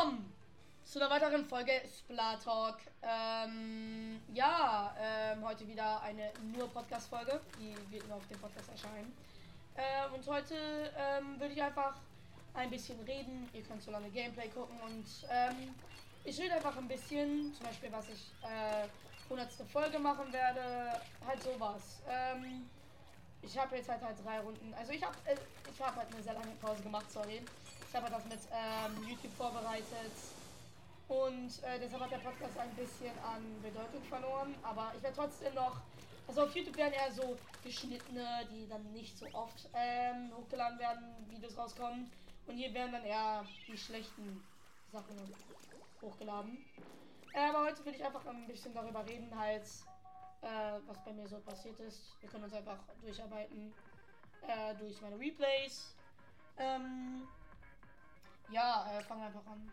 willkommen zu einer weiteren Folge Splat Talk. Ähm, ja, ähm, heute wieder eine nur Podcast-Folge, die wird nur auf dem Podcast erscheinen. Ähm, und heute ähm, würde ich einfach ein bisschen reden. Ihr könnt so lange Gameplay gucken und ähm, ich rede einfach ein bisschen, zum Beispiel was ich äh, 100. Folge machen werde, halt sowas. Ähm, ich habe jetzt halt halt drei Runden. Also ich habe äh, habe halt eine sehr lange Pause gemacht, sorry. Ich habe das mit ähm, YouTube vorbereitet. Und äh, deshalb hat der Podcast ein bisschen an Bedeutung verloren. Aber ich werde trotzdem noch. Also auf YouTube werden eher so geschnittene, die dann nicht so oft ähm, hochgeladen werden, Videos rauskommen. Und hier werden dann eher die schlechten Sachen hochgeladen. Äh, aber heute will ich einfach ein bisschen darüber reden, halt, äh, was bei mir so passiert ist. Wir können uns einfach durcharbeiten äh, durch meine Replays. Ähm, ja, äh, wir einfach an.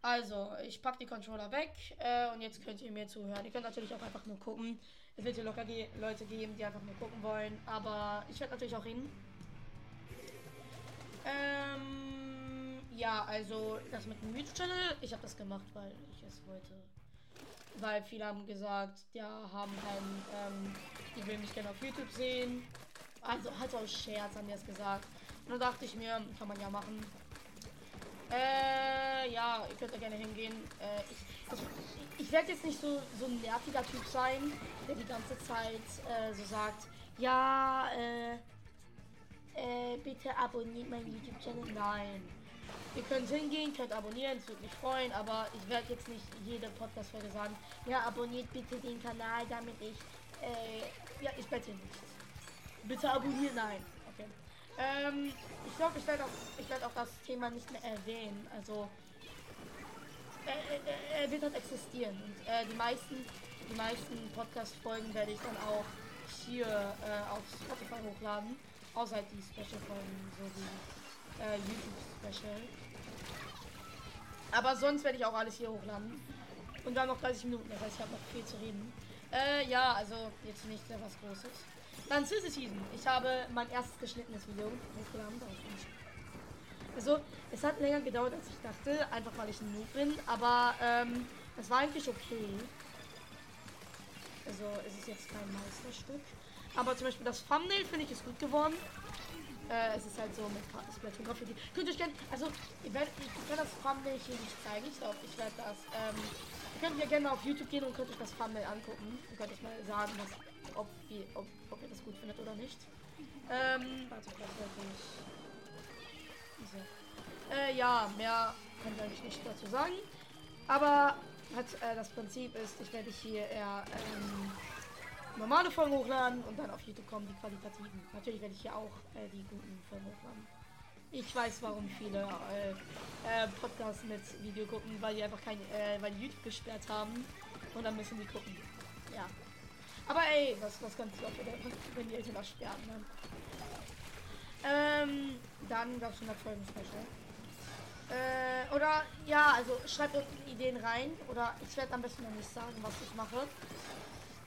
Also, ich packe die Controller weg äh, und jetzt könnt ihr mir zuhören. Ihr könnt natürlich auch einfach nur gucken. Es wird hier locker ge Leute geben, die einfach nur gucken wollen. Aber ich werde natürlich auch reden. Ähm, ja, also das mit dem YouTube-Channel, ich habe das gemacht, weil ich es wollte. Weil viele haben gesagt, ja, haben keinen, ähm, die will mich gerne auf YouTube sehen. Also halt aus Scherz haben die es gesagt. Dann dachte ich mir, kann man ja machen. Äh, ja, ihr könnt gerne hingehen. Äh, ich, also, ich, werde jetzt nicht so, so ein nerviger Typ sein, der die ganze Zeit äh, so sagt, ja, äh, äh, bitte abonniert meinen YouTube-Channel. Nein. Ihr könnt hingehen, könnt abonnieren, es würde mich freuen, aber ich werde jetzt nicht jede Podcast-Folge sagen, ja, abonniert bitte den Kanal, damit ich, äh, ja, ich wette nicht. Bitte abonnieren, nein. Okay. Ähm, ich glaube, ich werde auch, ich werde auch das Thema nicht mehr erwähnen. Also, er, er wird halt existieren. Und äh, die meisten, die meisten Podcast-Folgen werde ich dann auch hier äh, auf Spotify hochladen. Außer halt die Special-Folgen, so wie äh, YouTube-Special. Aber sonst werde ich auch alles hier hochladen. Und dann noch 30 Minuten, das heißt, ich habe noch viel zu reden. Äh, ja, also jetzt nicht sehr was Großes. Dann Sissy Season. Ich habe mein erstes geschnittenes Video hochgeladen. Also, es hat länger gedauert, als ich dachte, einfach weil ich ein Noob bin, aber ähm, es war eigentlich okay. Also, es ist jetzt kein Meisterstück. Aber zum Beispiel das Thumbnail finde ich ist gut geworden. Äh, es ist halt so mit Splatoon Graffiti. Könnt ihr euch gerne, also ich werde das Thumbnail hier nicht zeigen. Ich glaube, ich werde das, ähm, ihr könnt ja gerne auf YouTube gehen und könnt euch das Thumbnail angucken. Und könnt euch mal sagen, was, ob, wie, ob, ob ihr das gut findet oder nicht. Ähm, warte, vielleicht ich. So. Äh, ja, mehr kann ich eigentlich nicht dazu sagen. Aber hat, äh, das Prinzip ist, ich werde hier eher, ähm, normale Folgen hochladen und dann auf YouTube kommen die qualitativen. Natürlich werde ich hier auch äh, die guten Folgen hochladen. Ich weiß, warum viele äh, äh, Podcasts mit Video gucken, weil die einfach kein, äh, weil die YouTube gesperrt haben und dann müssen die gucken. Ja. Aber ey, was, was ganz locker, wenn die Eltern das sperren. Ne? Ähm, dann gab es 100 Folgen Special. Äh, oder ja, also schreibt unten Ideen rein. Oder ich werde am besten noch nicht sagen, was ich mache.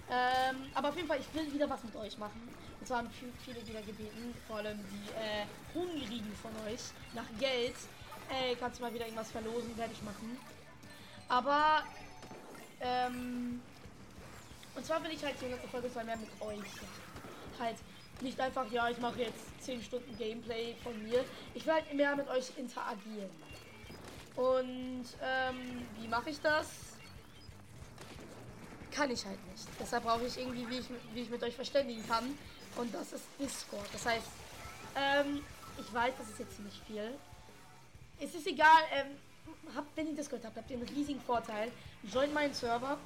Ähm, aber auf jeden Fall, ich will wieder was mit euch machen. Und zwar haben viele wieder gebeten, vor allem die äh, Hungrigen von euch, nach Geld. Ey, kannst du mal wieder irgendwas verlosen, werde ich machen. Aber, ähm, und zwar will ich halt die letzte Folge zwei mehr mit euch. Halt, nicht einfach, ja, ich mache jetzt 10 Stunden Gameplay von mir. Ich will halt mehr mit euch interagieren. Und, ähm, wie mache ich das? kann ich halt nicht. Deshalb brauche ich irgendwie, wie ich, wie ich mit euch verständigen kann. Und das ist Discord. Das heißt, ähm, ich weiß, das ist jetzt ziemlich viel. Es ist egal, ähm, habt, wenn ihr Discord habt, habt ihr einen riesigen Vorteil. Join meinen Server.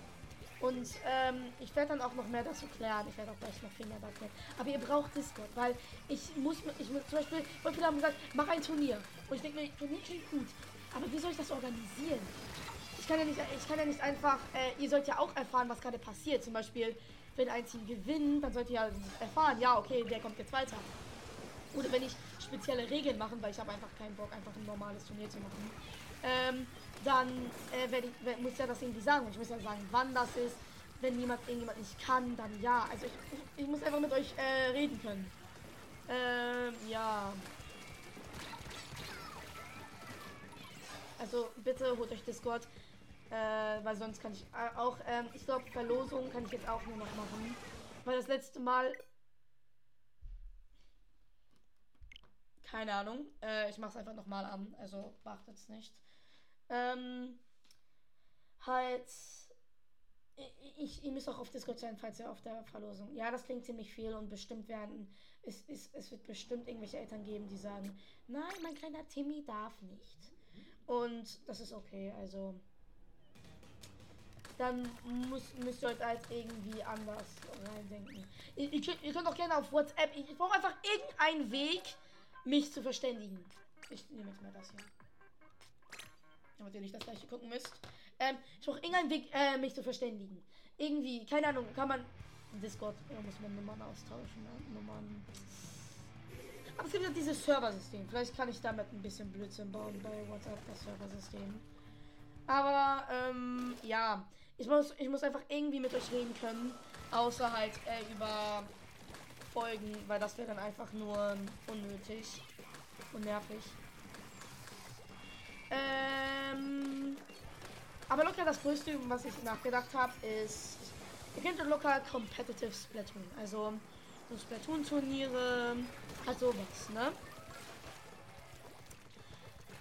Und ähm, ich werde dann auch noch mehr dazu klären. Ich werde auch gleich noch viel mehr dazu Aber ihr braucht Discord, weil ich muss, ich muss zum Beispiel, viele haben gesagt, mach ein Turnier. Und ich denke mir, Turnier klingt gut. Aber wie soll ich das organisieren? ich kann ja nicht, ich kann ja nicht einfach, äh, ihr sollt ja auch erfahren, was gerade passiert. Zum Beispiel, wenn ein Team gewinnt, dann sollt ihr ja erfahren, ja, okay, der kommt jetzt weiter. Oder wenn ich spezielle Regeln mache, weil ich habe einfach keinen Bock, einfach ein normales Turnier zu machen, ähm, dann äh, ich, muss ja das irgendwie sagen. Ich muss ja sagen, wann das ist. Wenn jemand irgendjemand nicht kann, dann ja. Also ich, ich, ich muss einfach mit euch äh, reden können. Ähm, ja. Also bitte holt euch Discord. Äh, weil sonst kann ich äh, auch, ähm, ich glaube, Verlosungen kann ich jetzt auch nur noch machen. Weil das letzte Mal. Keine Ahnung. Äh, ich mach's einfach nochmal an. Also es nicht. Ähm, halt. Ich, ihr müsst auch auf Discord sein, falls ihr auf der Verlosung. Ja, das klingt ziemlich viel und bestimmt werden. Es, es, es wird bestimmt irgendwelche Eltern geben, die sagen: Nein, mein kleiner Timmy darf nicht. Und das ist okay. Also dann muss, müsst ihr euch halt irgendwie anders reindenken. Ihr, ihr, könnt, ihr könnt auch gerne auf WhatsApp. Ich, ich brauche einfach irgendeinen Weg, mich zu verständigen. Ich nehme jetzt mal das hier. Damit ihr nicht das gleiche gucken müsst. Ähm, ich brauche irgendeinen Weg, äh, mich zu verständigen. Irgendwie, keine Ahnung, kann man. Discord, da muss man Nummern austauschen. Ne? Nummern. Aber es gibt ja dieses Serversystem. Vielleicht kann ich damit ein bisschen Blödsinn bauen bei WhatsApp, das Serversystem. Aber, ähm, ja. Ich muss, ich muss einfach irgendwie mit euch reden können. Außer halt äh, über Folgen, weil das wäre dann einfach nur unnötig und nervig. Ähm, aber locker das größte, was ich nachgedacht habe, ist, ihr kennt locker Competitive Splatoon. Also so Splatoon-Turniere, halt sowas, ne?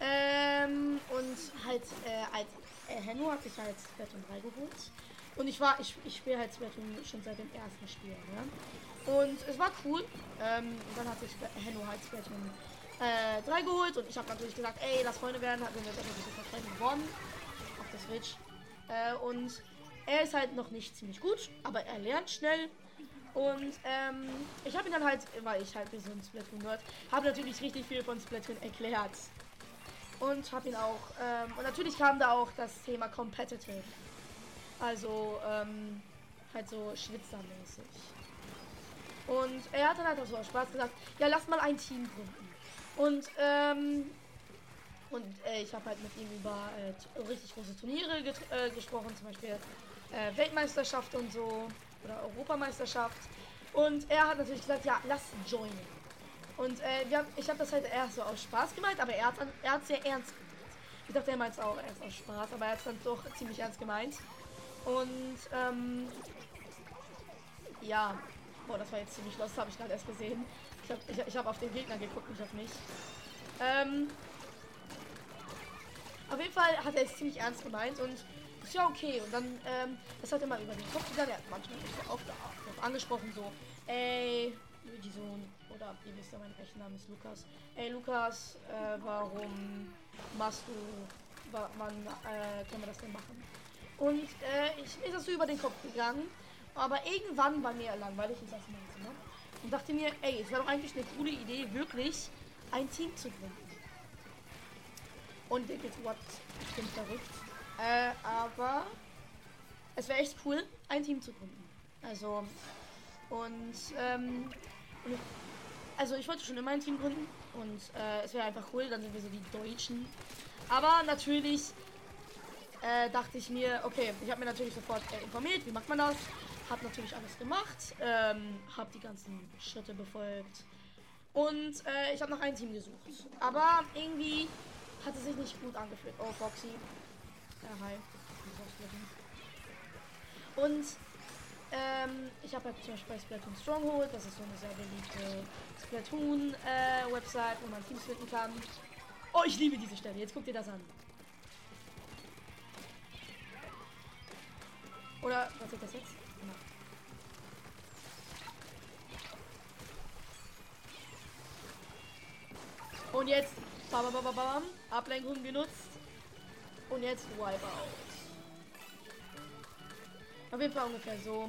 Ähm, und halt, äh, als äh, Henno hat sich halt Splatoon 3 geholt. Und ich war, ich, ich spiele halt Splatoon schon seit dem ersten Spiel, ne? Und es war cool. Ähm, dann hat sich Henno halt Splatoon äh, 3 geholt und ich habe natürlich gesagt, ey, lass Freunde werden, hat mir jetzt einfach Freunde gewonnen. Auf der Switch. Äh, und er ist halt noch nicht ziemlich gut, aber er lernt schnell. Und ähm, ich habe ihn dann halt, weil ich halt so ein Splatoon nerd, habe natürlich richtig viel von Splatoon erklärt. Und habe ihn auch, ähm, und natürlich kam da auch das Thema Competitive. Also, ähm, halt so schwitzermäßig. Und er hat dann halt auch so Spaß gesagt, ja, lass mal ein Team gründen. Und, ähm, und äh, ich habe halt mit ihm über äh, richtig große Turniere äh, gesprochen, zum Beispiel äh, Weltmeisterschaft und so, oder Europameisterschaft. Und er hat natürlich gesagt, ja, lass joinen. Und äh, haben, ich habe das halt erst so aus Spaß gemeint, aber er hat er hat sehr ernst gemeint. Ich dachte, er meint es auch erst aus Spaß, aber er hat es dann doch ziemlich ernst gemeint. Und ähm, ja, boah, das war jetzt ziemlich los, habe ich gerade erst gesehen. Ich habe ich, ich hab auf den Gegner geguckt, nicht auf mich. Ähm, auf jeden Fall hat er es ziemlich ernst gemeint und ist ja okay. Und dann, ähm, das hat er mal über den Kopf gegangen. Er hat manchmal nicht so oft angesprochen, so, ey, Luigi Sohn, oder ihr wisst ja, mein echter Name ist Lukas. Ey Lukas, äh, warum machst du, wann äh, können wir das denn machen? Und äh, ich ist das so über den Kopf gegangen, aber irgendwann war mir langweilig in das Zimmer und dachte mir, ey, es wäre doch eigentlich eine coole Idee, wirklich ein Team zu gründen. Und denkt jetzt, what, ich bin verrückt. Äh, aber es wäre echt cool, ein Team zu gründen. Also, und, ähm, also ich wollte schon immer ein Team gründen und äh, es wäre einfach cool, dann sind wir so die Deutschen. Aber natürlich äh, dachte ich mir, okay, ich habe mir natürlich sofort äh, informiert, wie macht man das. Hab natürlich alles gemacht, ähm, habe die ganzen Schritte befolgt und äh, ich habe noch ein Team gesucht. Aber irgendwie hat es sich nicht gut angefühlt. Oh, Foxy. Ja, hi. Und ähm, ich habe halt zum Beispiel bei Splatoon Stronghold, das ist so eine sehr beliebte Splatoon-Website, äh, wo man Teams finden kann. Oh, ich liebe diese Stelle. Jetzt guck dir das an. Oder, was ist das jetzt? Und jetzt, bam, bam, bam, bam, Ablenkung genutzt. Und jetzt Wipeout. Auf jeden Fall ungefähr so.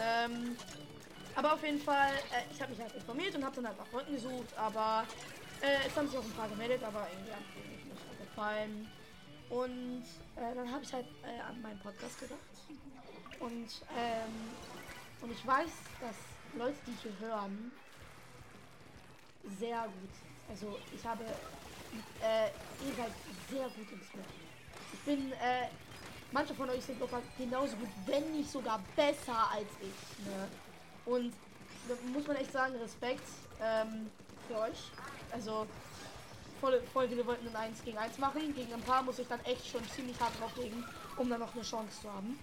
Ähm, aber auf jeden Fall, äh, ich habe mich halt informiert und habe dann halt nach Freunden gesucht, aber äh, es haben sich auch ein paar gemeldet, aber irgendwie hat mir nicht gefallen. Und äh, dann habe ich halt äh, an meinen Podcast gedacht. Und, ähm, und ich weiß, dass Leute, die hier hören, sehr gut. Also ich habe, äh, ihr seid sehr gut im Split. Ich bin, äh, manche von euch sind locker genauso gut, wenn nicht sogar besser als ich. Ne? Und da muss man echt sagen, Respekt ähm, für euch. Also voll, voll viele wollten ein 1 gegen 1 machen. Gegen ein paar muss ich dann echt schon ziemlich hart drauflegen, um dann noch eine Chance zu haben.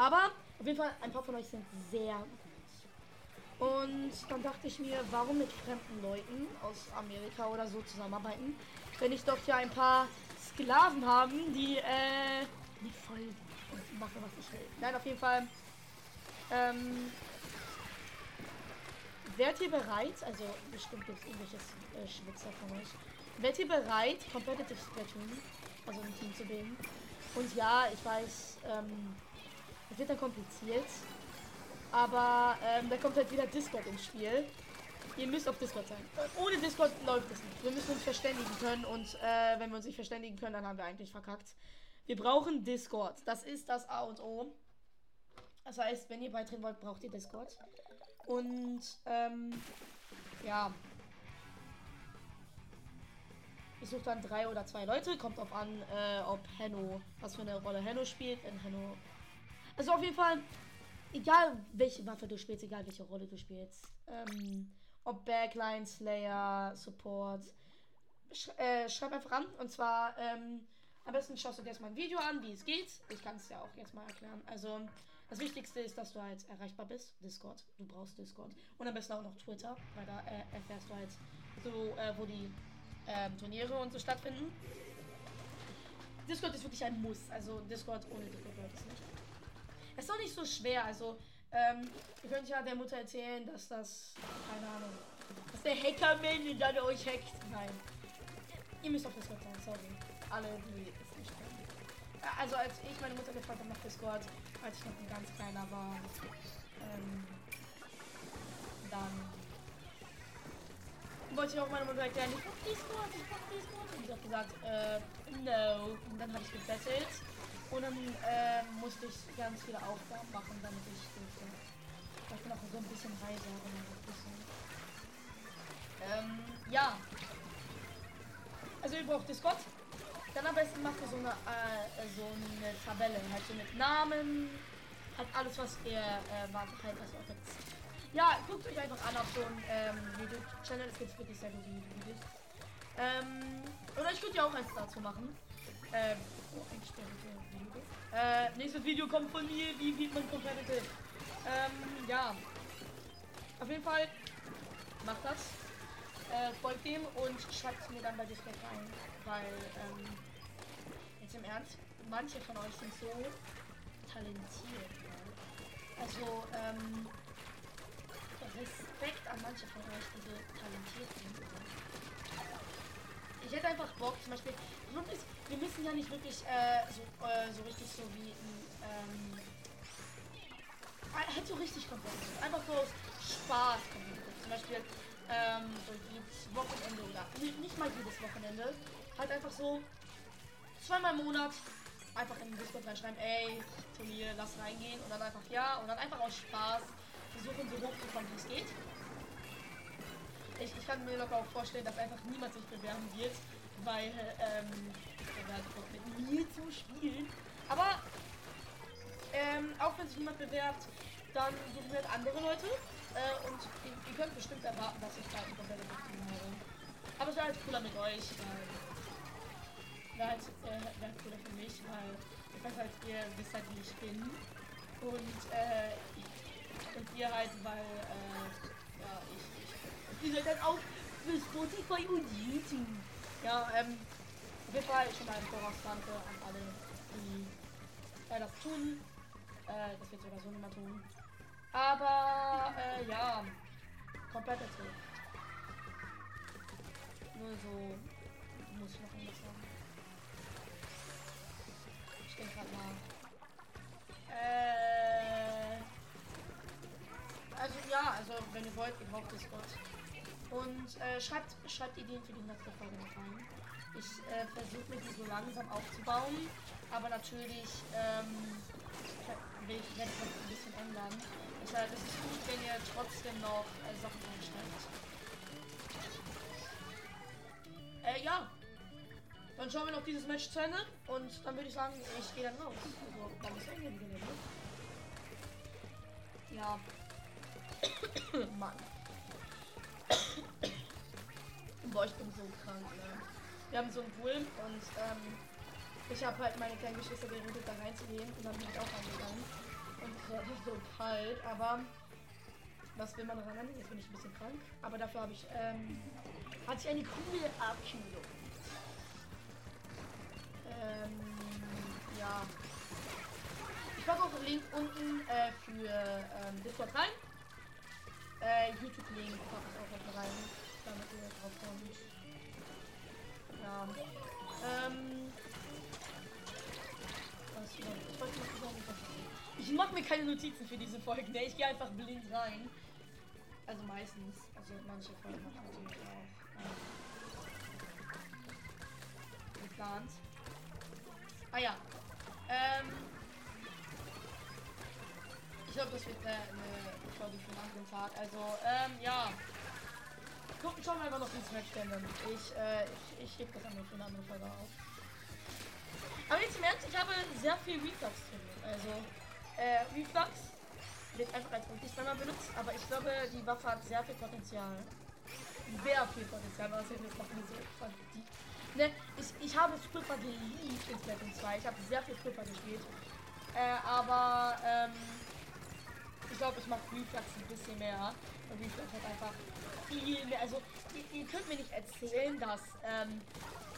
Aber auf jeden Fall, ein paar von euch sind sehr gut. Und dann dachte ich mir, warum mit fremden Leuten aus Amerika oder so zusammenarbeiten, wenn ich doch hier ein paar Sklaven haben, die äh, die voll mache, was ich will. Nein, auf jeden Fall. Ähm, Wärt ihr bereit, also bestimmt gibt es irgendwelches äh, Schwitzer von euch, wärt ihr bereit, Competitive Splatoon, also ein Team zu bilden? Und ja, ich weiß, ähm, es wird dann kompliziert, aber ähm, da kommt halt wieder Discord ins Spiel. Ihr müsst auf Discord sein. Ohne Discord läuft es nicht. Wir müssen uns verständigen können und äh, wenn wir uns nicht verständigen können, dann haben wir eigentlich verkackt. Wir brauchen Discord. Das ist das A und O. Das heißt, wenn ihr beitreten wollt, braucht ihr Discord. Und ähm, ja. Ich suche dann drei oder zwei Leute. Kommt auf an, äh, ob Henno, was für eine Rolle Henno spielt. Wenn Henno. Also auf jeden Fall, egal welche Waffe du spielst, egal welche Rolle du spielst. Ähm, ob Backline, Slayer, Support. Sch äh, schreib einfach an. Und zwar, ähm, am besten schaust du dir erstmal ein Video an, wie es geht. Ich kann es ja auch jetzt mal erklären. Also, das Wichtigste ist, dass du halt erreichbar bist. Discord. Du brauchst Discord. Und am besten auch noch Twitter, weil da äh, erfährst du halt so, äh, wo die äh, Turniere und so stattfinden. Discord ist wirklich ein Muss. Also Discord ohne Discord läuft es nicht. Es ist auch nicht so schwer. Also, ähm, ihr könnt ja der Mutter erzählen, dass das, keine Ahnung, dass der Hacker meldet, dann euch hackt. Nein. Ihr müsst auf Discord sein, sorry. Alle, die es nicht können. Also als ich meine Mutter gefragt habe nach Discord, als ich noch ein ganz kleiner war. Ähm, dann wollte ich auch meine Mutter erklären, ich mach Discord, ich mach Discord. Und sie hat gesagt, äh, no. Und dann habe ich gebettelt. Und dann äh, musste ich ganz viele Aufgaben machen, damit ich durfte. Ich bin auch so ein bisschen heiser. Ähm, ja. Also ihr braucht Discord. Dann am besten macht ihr so eine, äh, so eine Tabelle, halt so mit Namen, halt alles, was ihr äh, halt was jetzt. Ja, guckt euch einfach an auf so ein ähm, YouTube-Channel, es gibt wirklich sehr gute Videos. Ähm, oder ich könnte ja auch eins dazu machen. Ähm, oh, eigentlich Video. Äh, nächstes Video kommt von mir, wie wird man competitive. Ähm, ja. Auf jeden Fall macht das. Äh, folgt dem und schreibt mir dann bei Discord rein weil, ähm, jetzt im Ernst, manche von euch sind so talentiert. Ja. Also, ähm, Respekt an manche von euch, die so talentiert sind. Ich hätte einfach Bock, zum Beispiel, wirklich, wir müssen ja nicht wirklich äh, so, äh, so richtig so wie ähm, hätte so richtig komplett. Einfach so Spaß komplett. Zum Beispiel ähm, so jedes Wochenende oder nicht mal jedes Wochenende halt einfach so zweimal im Monat einfach in den Discord reinschreiben, ey, Turnier, lass reingehen und dann einfach ja und dann einfach aus Spaß versuchen so hoch zu kommen, wie es geht. Ich, ich kann mir locker auch vorstellen, dass einfach niemand sich bewerben wird, weil ähm, mit mir zu spielen. Aber ähm, auch wenn sich niemand bewerbt, dann suchen wir halt andere Leute äh, und ihr, ihr, könnt bestimmt erwarten, dass ich da ein komplettes Team habe. Aber es wäre halt cooler mit euch, weil wäre halt, äh, wär cooler für mich, weil ich weiß halt, ihr wisst halt, wie ich bin. Und, äh, und ihr halt, weil, äh, ja, ich, ich, ihr seid dann auch für Spotify und YouTube. Ja, ähm, auf jeden Fall schon mal ein Voraus danke an alle, die äh, das tun. Äh, das wird sogar so nicht mehr tun. Aber, äh, ja, competitive. Nur so muss ich noch irgendwas sagen den gerade mal. Äh, also ja, also wenn ihr wollt, ihr braucht Discord. Und äh, schreibt, schreibt Ideen für die nächste Folge mit rein. Ich äh, versuche mir die so langsam aufzubauen, aber natürlich ähm, will ich werde das ein bisschen ändern. Deshalb ist es gut, wenn ihr trotzdem noch äh, Sachen reinschreibt. Äh, ja, dann schauen wir noch dieses Match zu Ende und dann würde ich sagen, ich gehe dann raus. Also, dann ist Ende ne? Ja. Mann. Boah, ich bin so krank, ne? Wir haben so einen Pool und ähm, ich habe halt meine kleinen Geschwister geredet, da reinzugehen und dann bin ich auch reingegangen. Und es war so kalt, aber was will man ran? Jetzt bin ich ein bisschen krank, aber dafür habe ich, ähm, hatte ich eine coole Abkühlung. Ähm, ja. Ich packe auch einen Link unten äh, für ähm, Discord rein. Äh, YouTube-Link packe ich auch noch rein, damit ihr drauf kommt. Ja. Ähm. Was ich wollte sagen, ich mache mir keine Notizen für diese Folge, ne? Ich gehe einfach blind rein. Also meistens. Also manche Folgen mache ich natürlich auch. Ähm, geplant. Ah ja. Ähm. Ich glaube, das wird eine, eine Folge für einen anderen Tag. Also, ähm, ja. Gucken, schauen wir einfach noch ins Match-Stellen. Ich, äh, ich, ich gebe das einfach für eine andere Folge auf. Aber jetzt im Ernst, ich habe sehr viel Reflux drin. Also, äh, Reflux wird einfach als Multispammer benutzt, aber ich glaube, die Waffe hat sehr viel Potenzial. Sehr viel Potenzial, was ich jetzt noch so verdient. Ne, ich, ich habe Spripper geliebt in Splatoon 2. Ich habe sehr viel Spripper gespielt. Äh, aber, ähm, ich glaube, ich mache Reflux ein bisschen mehr. Und Reflux hat einfach viel mehr. Also, ihr, ihr könnt mir nicht erzählen, dass, ähm,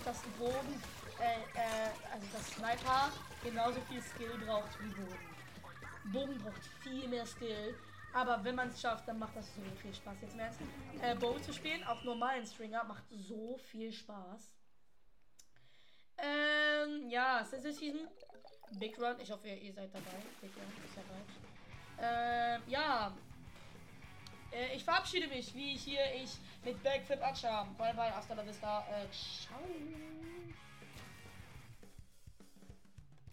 das Boden, äh, äh, also das Sniper genauso viel Skill braucht wie Boden. Bogen braucht viel mehr Skill. Aber wenn man es schafft, dann macht das so viel Spaß. Jetzt mehr äh, Bow zu spielen, auch normalen Stringer, macht so viel Spaß. Ähm, ja, Scissor Season. Big Run. Ich hoffe, ihr seid dabei. Big Run ist dabei. Ähm, ja. Äh, ich verabschiede mich, wie hier ich mit Backflip Acha. Bye bye, hasta la vista. Äh, ciao.